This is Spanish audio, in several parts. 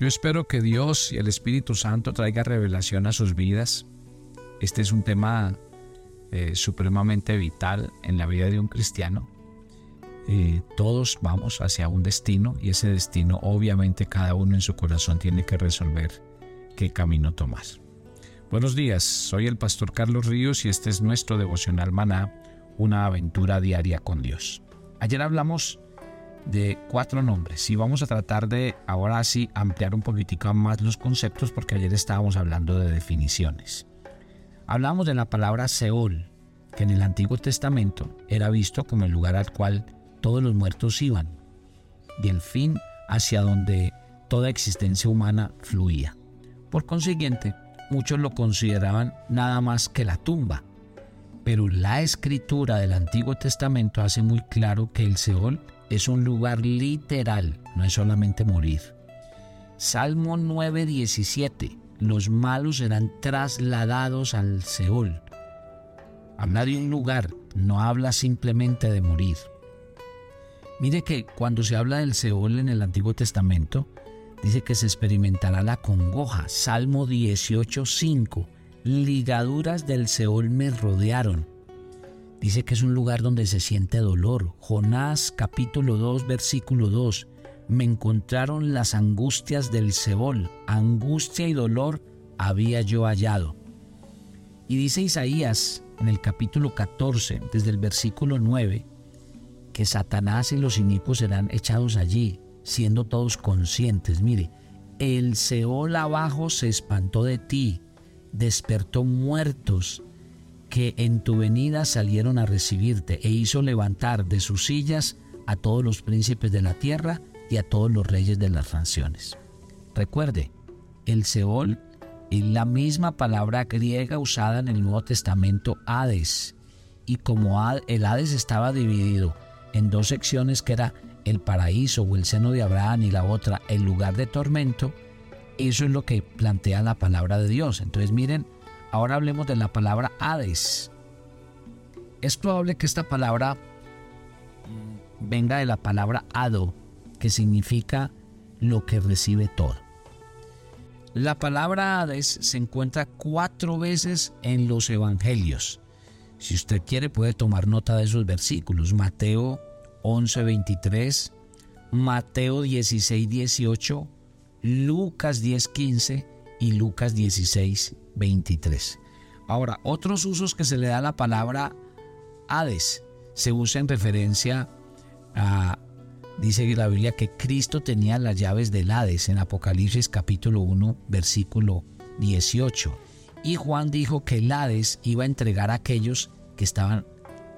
Yo espero que Dios y el Espíritu Santo traiga revelación a sus vidas. Este es un tema eh, supremamente vital en la vida de un cristiano. Eh, todos vamos hacia un destino y ese destino obviamente cada uno en su corazón tiene que resolver qué camino tomar. Buenos días, soy el pastor Carlos Ríos y este es nuestro devocional maná, una aventura diaria con Dios. Ayer hablamos de cuatro nombres y vamos a tratar de ahora sí ampliar un poquitico más los conceptos porque ayer estábamos hablando de definiciones. Hablamos de la palabra Seol, que en el Antiguo Testamento era visto como el lugar al cual todos los muertos iban, y el fin hacia donde toda existencia humana fluía. Por consiguiente, muchos lo consideraban nada más que la tumba, pero la escritura del Antiguo Testamento hace muy claro que el Seol es un lugar literal, no es solamente morir. Salmo 9:17, los malos serán trasladados al Seol. Habla de un lugar, no habla simplemente de morir. Mire que cuando se habla del Seol en el Antiguo Testamento, dice que se experimentará la congoja. Salmo 18:5, ligaduras del Seol me rodearon. Dice que es un lugar donde se siente dolor. Jonás capítulo 2 versículo 2. Me encontraron las angustias del Seol. Angustia y dolor había yo hallado. Y dice Isaías en el capítulo 14, desde el versículo 9, que Satanás y los inicuos serán echados allí, siendo todos conscientes. Mire, el Seol abajo se espantó de ti, despertó muertos que en tu venida salieron a recibirte e hizo levantar de sus sillas a todos los príncipes de la tierra y a todos los reyes de las naciones. Recuerde, el Seol es la misma palabra griega usada en el Nuevo Testamento Hades. Y como el Hades estaba dividido en dos secciones que era el paraíso o el seno de Abraham y la otra el lugar de tormento, eso es lo que plantea la palabra de Dios. Entonces miren Ahora hablemos de la palabra Hades. Es probable que esta palabra venga de la palabra Ado, que significa lo que recibe todo. La palabra Hades se encuentra cuatro veces en los evangelios. Si usted quiere puede tomar nota de esos versículos. Mateo 11:23, Mateo 16:18, Lucas 10:15 y Lucas 16, 23. Ahora, otros usos que se le da a la palabra Hades se usa en referencia a, dice la Biblia, que Cristo tenía las llaves del Hades en Apocalipsis capítulo 1, versículo 18. Y Juan dijo que el Hades iba a entregar a aquellos que estaban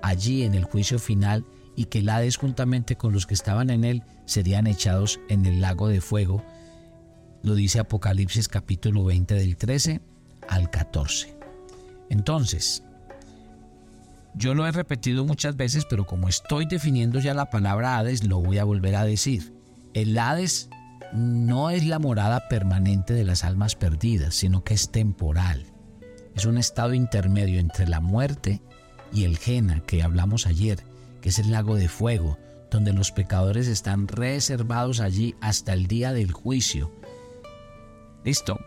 allí en el juicio final y que el Hades juntamente con los que estaban en él serían echados en el lago de fuego. Lo dice Apocalipsis capítulo 20 del 13 al 14. Entonces, yo lo he repetido muchas veces, pero como estoy definiendo ya la palabra Hades, lo voy a volver a decir. El Hades no es la morada permanente de las almas perdidas, sino que es temporal. Es un estado intermedio entre la muerte y el Jena que hablamos ayer, que es el lago de fuego, donde los pecadores están reservados allí hasta el día del juicio. Listo,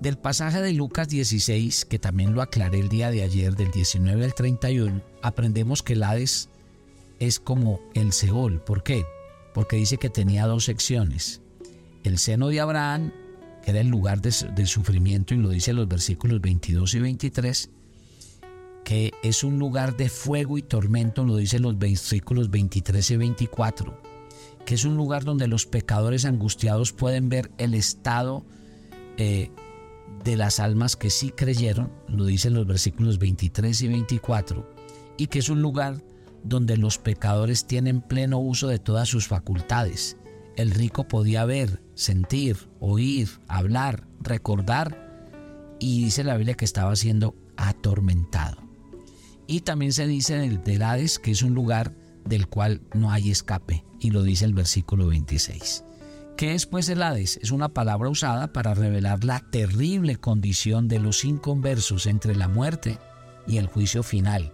del pasaje de Lucas 16, que también lo aclaré el día de ayer, del 19 al 31, aprendemos que el Hades es como el Seol. ¿Por qué? Porque dice que tenía dos secciones. El seno de Abraham, que era el lugar del sufrimiento, y lo dice en los versículos 22 y 23, que es un lugar de fuego y tormento, lo dice en los versículos 23 y 24, que es un lugar donde los pecadores angustiados pueden ver el estado eh, de las almas que sí creyeron, lo dicen los versículos 23 y 24, y que es un lugar donde los pecadores tienen pleno uso de todas sus facultades. El rico podía ver, sentir, oír, hablar, recordar, y dice la Biblia que estaba siendo atormentado. Y también se dice en el de Hades que es un lugar del cual no hay escape, y lo dice el versículo 26. ¿Qué es pues el Hades? Es una palabra usada para revelar la terrible condición de los inconversos entre la muerte y el juicio final.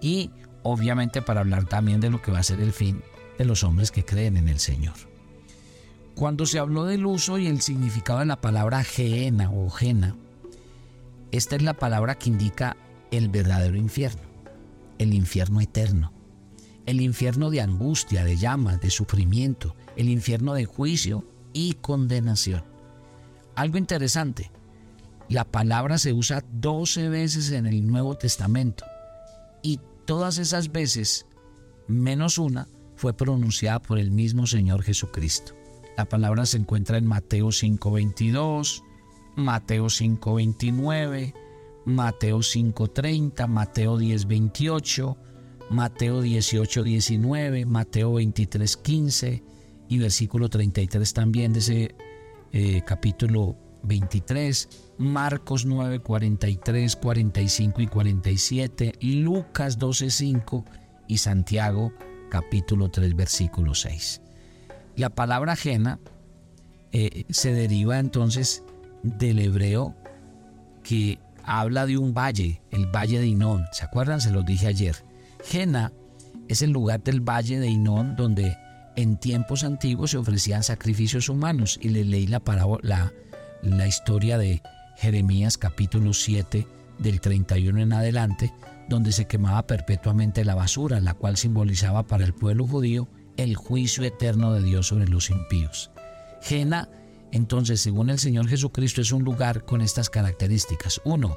Y obviamente para hablar también de lo que va a ser el fin de los hombres que creen en el Señor. Cuando se habló del uso y el significado de la palabra geena o gena, esta es la palabra que indica el verdadero infierno, el infierno eterno, el infierno de angustia, de llamas, de sufrimiento, el infierno de juicio y condenación. Algo interesante, la palabra se usa 12 veces en el Nuevo Testamento y todas esas veces, menos una, fue pronunciada por el mismo Señor Jesucristo. La palabra se encuentra en Mateo 5:22, Mateo 5:29, Mateo 5:30, Mateo 10:28, Mateo 18:19, Mateo 23:15 y versículo 33 también de ese eh, capítulo 23, Marcos 9, 43, 45 y 47, Lucas 12, 5 y Santiago capítulo 3, versículo 6. La palabra ajena eh, se deriva entonces del hebreo que habla de un valle, el valle de Inón. ¿Se acuerdan? Se los dije ayer. Jena es el lugar del valle de Inón donde en tiempos antiguos se ofrecían sacrificios humanos y le leí la, parábola, la historia de Jeremías capítulo 7 del 31 en adelante, donde se quemaba perpetuamente la basura, la cual simbolizaba para el pueblo judío el juicio eterno de Dios sobre los impíos. Jena, entonces, según el Señor Jesucristo, es un lugar con estas características. Uno,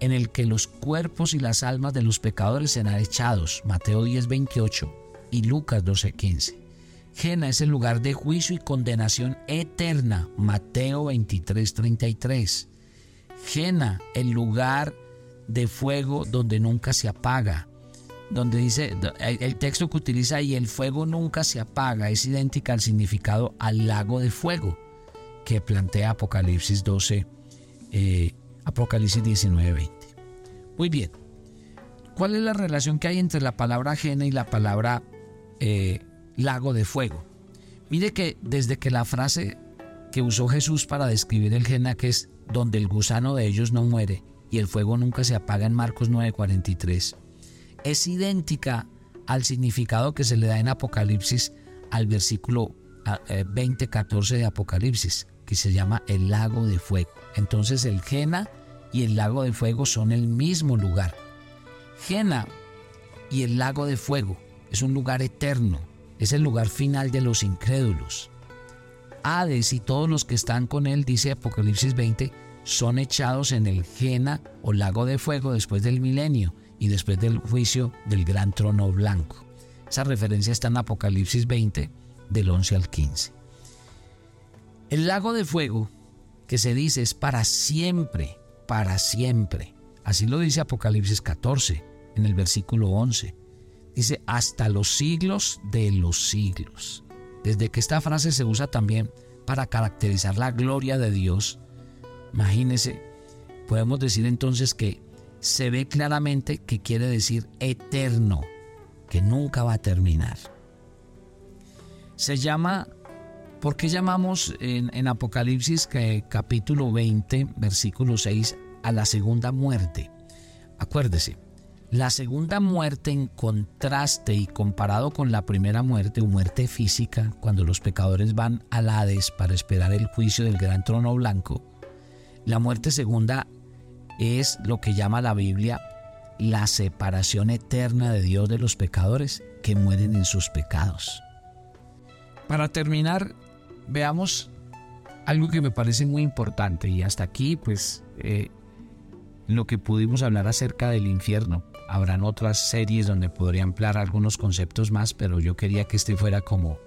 en el que los cuerpos y las almas de los pecadores serán echados, Mateo 10, 28 y Lucas 12, 15. Jena es el lugar de juicio y condenación eterna, Mateo 23, 33. Jena, el lugar de fuego donde nunca se apaga, donde dice, el texto que utiliza ahí, el fuego nunca se apaga, es idéntica al significado al lago de fuego que plantea Apocalipsis 12, eh, Apocalipsis 19, 20. Muy bien, ¿cuál es la relación que hay entre la palabra ajena y la palabra eh, lago de fuego? Mire que desde que la frase que usó Jesús para describir el Jena, que es donde el gusano de ellos no muere y el fuego nunca se apaga en Marcos 9:43, es idéntica al significado que se le da en Apocalipsis al versículo 20:14 ah, eh, de Apocalipsis, que se llama el lago de fuego. Entonces el Jena y el lago de fuego son el mismo lugar. Jena y el lago de fuego es un lugar eterno, es el lugar final de los incrédulos. Hades y todos los que están con él, dice Apocalipsis 20, son echados en el Jena o lago de fuego después del milenio y después del juicio del gran trono blanco. Esa referencia está en Apocalipsis 20, del 11 al 15. El lago de fuego, que se dice es para siempre, para siempre. Así lo dice Apocalipsis 14, en el versículo 11. Dice, hasta los siglos de los siglos. Desde que esta frase se usa también para caracterizar la gloria de Dios, imagínese, podemos decir entonces que se ve claramente que quiere decir eterno, que nunca va a terminar. Se llama, ¿por qué llamamos en, Apocalipsis capítulo 20, versículo 6 a la segunda muerte? Acuérdese, la segunda muerte en contraste y comparado con la primera muerte muerte física, cuando los pecadores van al Hades para esperar el juicio del gran trono blanco, la muerte segunda es lo que llama la Biblia la separación eterna de Dios de los pecadores que mueren en sus pecados. Para terminar, veamos algo que me parece muy importante y hasta aquí pues eh, lo que pudimos hablar acerca del infierno. Habrán otras series donde podría emplear algunos conceptos más, pero yo quería que este fuera como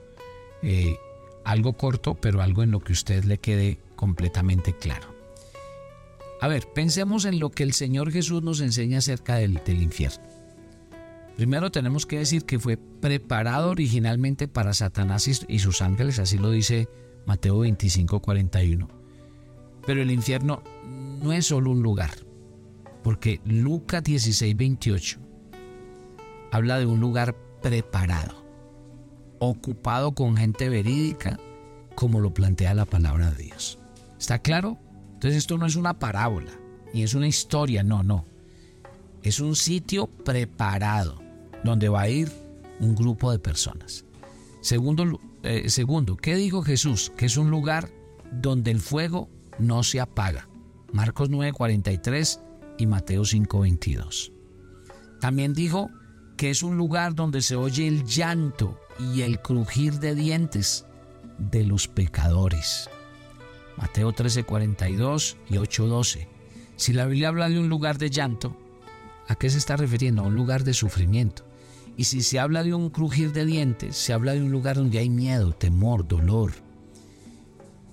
eh, algo corto, pero algo en lo que usted le quede completamente claro. A ver, pensemos en lo que el Señor Jesús nos enseña acerca del, infierno. Primero tenemos que decir que fue preparado originalmente para Satanás y sus ángeles, así lo dice Mateo 25, 41. Pero el infierno no es solo un lugar, porque Lucas 16, 28 habla de un lugar preparado, ocupado con gente verídica, como lo plantea la palabra de Dios. ¿Está claro? Entonces esto no es una parábola, ni es una historia, no, no. Es un sitio preparado donde va a ir un grupo de personas. Segundo eh, segundo, ¿qué dijo Jesús? Que es un lugar donde el fuego no se apaga. Marcos 9:43 y Mateo 5:22. También dijo que es un lugar donde se oye el llanto y el crujir de dientes de los pecadores. Mateo 13:42 y 8:12. Si la Biblia habla de un lugar de llanto, ¿a qué se está refiriendo? A un lugar de sufrimiento. Y si se habla de un crujir de dientes, se habla de un lugar donde hay miedo, temor, dolor.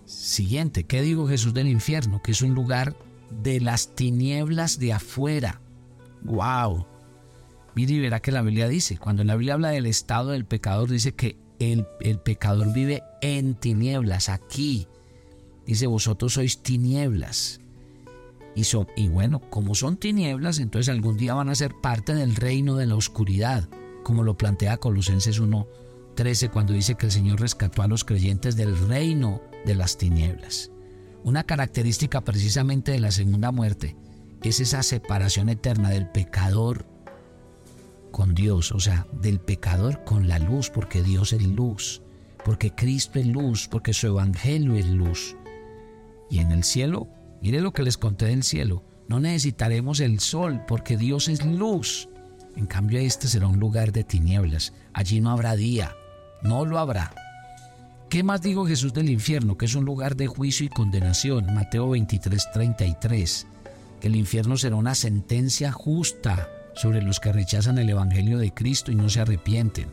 Siguiente, ¿qué digo Jesús del infierno? Que es un lugar de las tinieblas de afuera. ¡Wow! Mire y verá que la Biblia dice, cuando la Biblia habla del estado del pecador, dice que el, el pecador vive en tinieblas, aquí. Dice, vosotros sois tinieblas. Y, y bueno, como son tinieblas, entonces algún día van a ser parte del reino de la oscuridad como lo plantea Colosenses 1.13 cuando dice que el Señor rescató a los creyentes del reino de las tinieblas. Una característica precisamente de la segunda muerte es esa separación eterna del pecador con Dios, o sea, del pecador con la luz, porque Dios es luz, porque Cristo es luz, porque su evangelio es luz. Y en el cielo, mire lo que les conté del cielo, no necesitaremos el sol, porque Dios es luz. En cambio este será un lugar de tinieblas. Allí no habrá día. No lo habrá. ¿Qué más dijo Jesús del infierno? Que es un lugar de juicio y condenación. Mateo 23, 33. Que el infierno será una sentencia justa sobre los que rechazan el Evangelio de Cristo y no se arrepienten.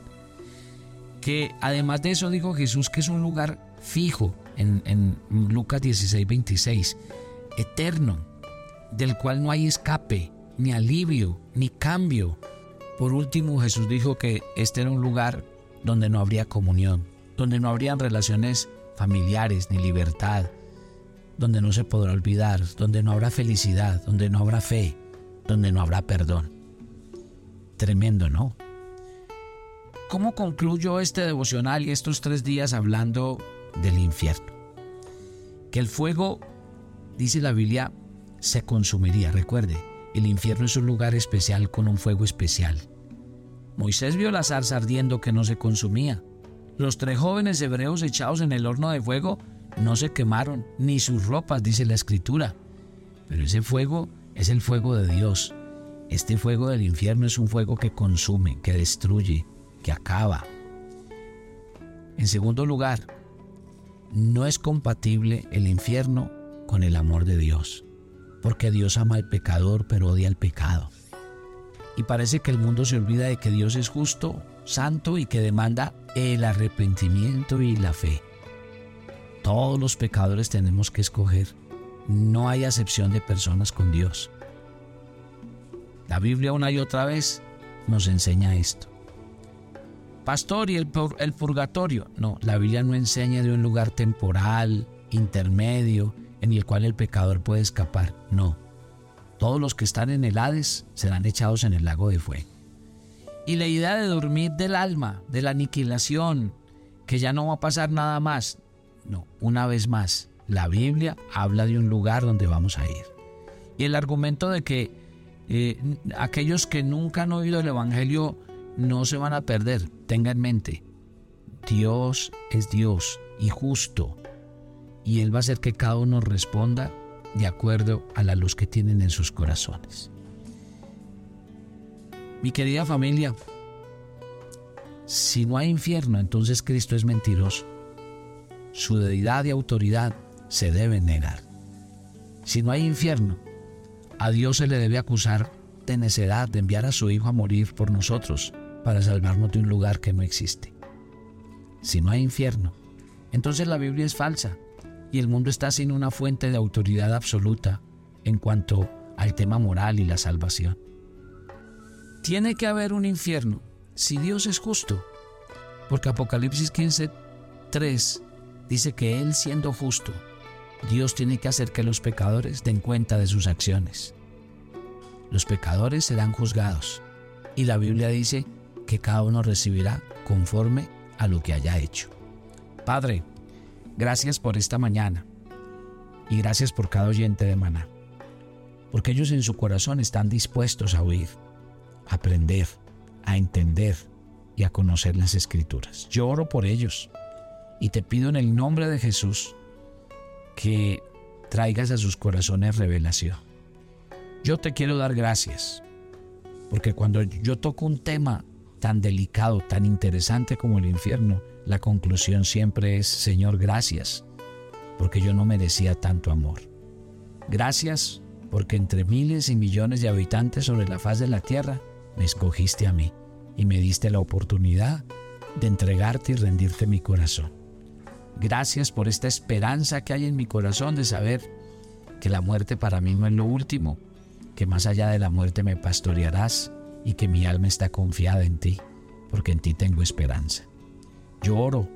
Que además de eso dijo Jesús que es un lugar fijo en, en Lucas 16, 26. Eterno, del cual no hay escape, ni alivio, ni cambio. Por último, Jesús dijo que este era un lugar donde no habría comunión, donde no habrían relaciones familiares ni libertad, donde no se podrá olvidar, donde no habrá felicidad, donde no habrá fe, donde no habrá perdón. Tremendo, ¿no? ¿Cómo concluyo este devocional y estos tres días hablando del infierno? Que el fuego, dice la Biblia, se consumiría. Recuerde, el infierno es un lugar especial con un fuego especial. Moisés vio la zarza ardiendo que no se consumía. Los tres jóvenes hebreos echados en el horno de fuego no se quemaron, ni sus ropas, dice la escritura. Pero ese fuego es el fuego de Dios. Este fuego del infierno es un fuego que consume, que destruye, que acaba. En segundo lugar, no es compatible el infierno con el amor de Dios porque Dios ama al pecador pero odia el pecado. Y parece que el mundo se olvida de que Dios es justo, santo y que demanda el arrepentimiento y la fe. Todos los pecadores tenemos que escoger. No hay acepción de personas con Dios. La Biblia una y otra vez nos enseña esto. Pastor, ¿y el, el purgatorio? No, la Biblia no enseña de un lugar temporal, intermedio, en el cual el pecador puede escapar. No. Todos los que están en el Hades serán echados en el lago de fuego. Y la idea de dormir del alma, de la aniquilación, que ya no va a pasar nada más. No, una vez más, la Biblia habla de un lugar donde vamos a ir. Y el argumento de que eh, aquellos que nunca han oído el Evangelio no se van a perder, tenga en mente, Dios es Dios y justo y Él va a hacer que cada uno responda de acuerdo a la luz que tienen en sus corazones. Mi querida familia, si no hay infierno, entonces Cristo es mentiroso. Su deidad y autoridad se deben negar. Si no hay infierno, a Dios se le debe acusar de necedad de enviar a su Hijo a morir por nosotros para salvarnos de un lugar que no existe. Si no hay infierno, entonces la Biblia es falsa y el mundo está sin una fuente de autoridad absoluta en cuanto al tema moral y la salvación. Tiene que haber un infierno si Dios es justo, porque Apocalipsis 15, 3 dice que Él siendo justo, Dios tiene que hacer que los pecadores den cuenta de sus acciones. Los pecadores serán juzgados y la Biblia dice que cada uno recibirá conforme a lo que haya hecho. Padre, Gracias por esta mañana y gracias por cada oyente de maná, porque ellos en su corazón están dispuestos a oír, a aprender, a entender y a conocer las escrituras. Yo oro por ellos Y te pido en el nombre de Jesús que traigas a sus corazones revelación. Yo te quiero dar gracias, porque cuando yo toco un tema tan delicado, tan interesante como el infierno, la conclusión siempre es, Señor, gracias, porque yo no merecía tanto amor. Gracias porque entre miles y millones de habitantes sobre la faz de la tierra, me escogiste a mí y me diste la oportunidad de entregarte y rendirte mi corazón. Gracias por esta esperanza que hay en mi corazón de saber que la muerte para mí no es lo último, que más allá de la muerte me pastorearás y que mi alma está confiada en ti, porque en ti tengo esperanza. Yo oro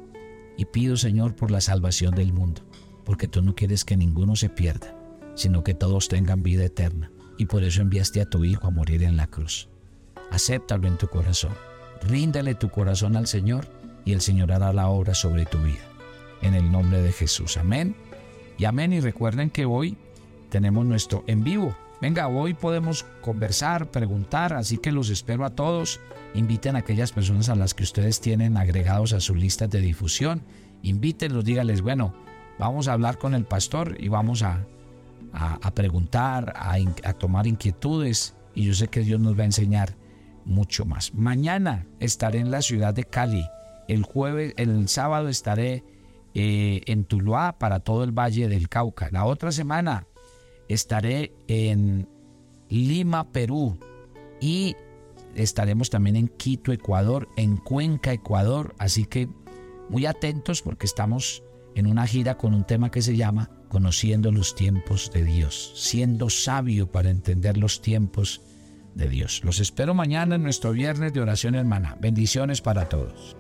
y pido, Señor, por la salvación del mundo, porque tú no quieres que ninguno se pierda, sino que todos tengan vida eterna, y por eso enviaste a tu Hijo a morir en la cruz. Acéptalo en tu corazón, ríndale tu corazón al Señor, y el Señor hará la obra sobre tu vida. En el nombre de Jesús. Amén. Y amén. Y recuerden que hoy tenemos nuestro en vivo Venga, hoy podemos conversar, preguntar, así que los espero a todos. Inviten a aquellas personas a las que ustedes tienen agregados a su lista de difusión. Invítenlos, dígales, bueno, vamos a hablar con el pastor y vamos a, a, preguntar, a, tomar inquietudes y yo sé que Dios nos va a enseñar mucho más. Mañana estaré en la ciudad de Cali. El jueves, el sábado estaré eh, en Tuluá para todo el Valle del Cauca. La otra semana estaré en Lima, Perú y estaremos también en Quito, Ecuador, en Cuenca, Ecuador. Así que muy atentos porque estamos en una gira con un tema que se llama Conociendo los tiempos de Dios, siendo sabio para entender los tiempos de Dios. Los espero mañana en nuestro viernes de oración hermana. Bendiciones para todos.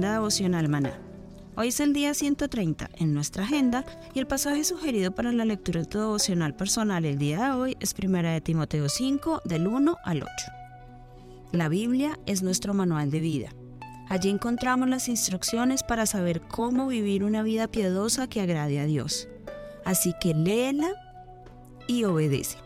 Devocional maná. Hoy es el día 130 en nuestra agenda y el pasaje sugerido para la lectura de tu devocional personal el día de hoy es 1 de Timoteo 5 del 1 al 8. La Biblia es nuestro manual de vida. Allí encontramos las instrucciones para saber cómo vivir una vida piadosa que agrade a Dios. Así que léela y obedece.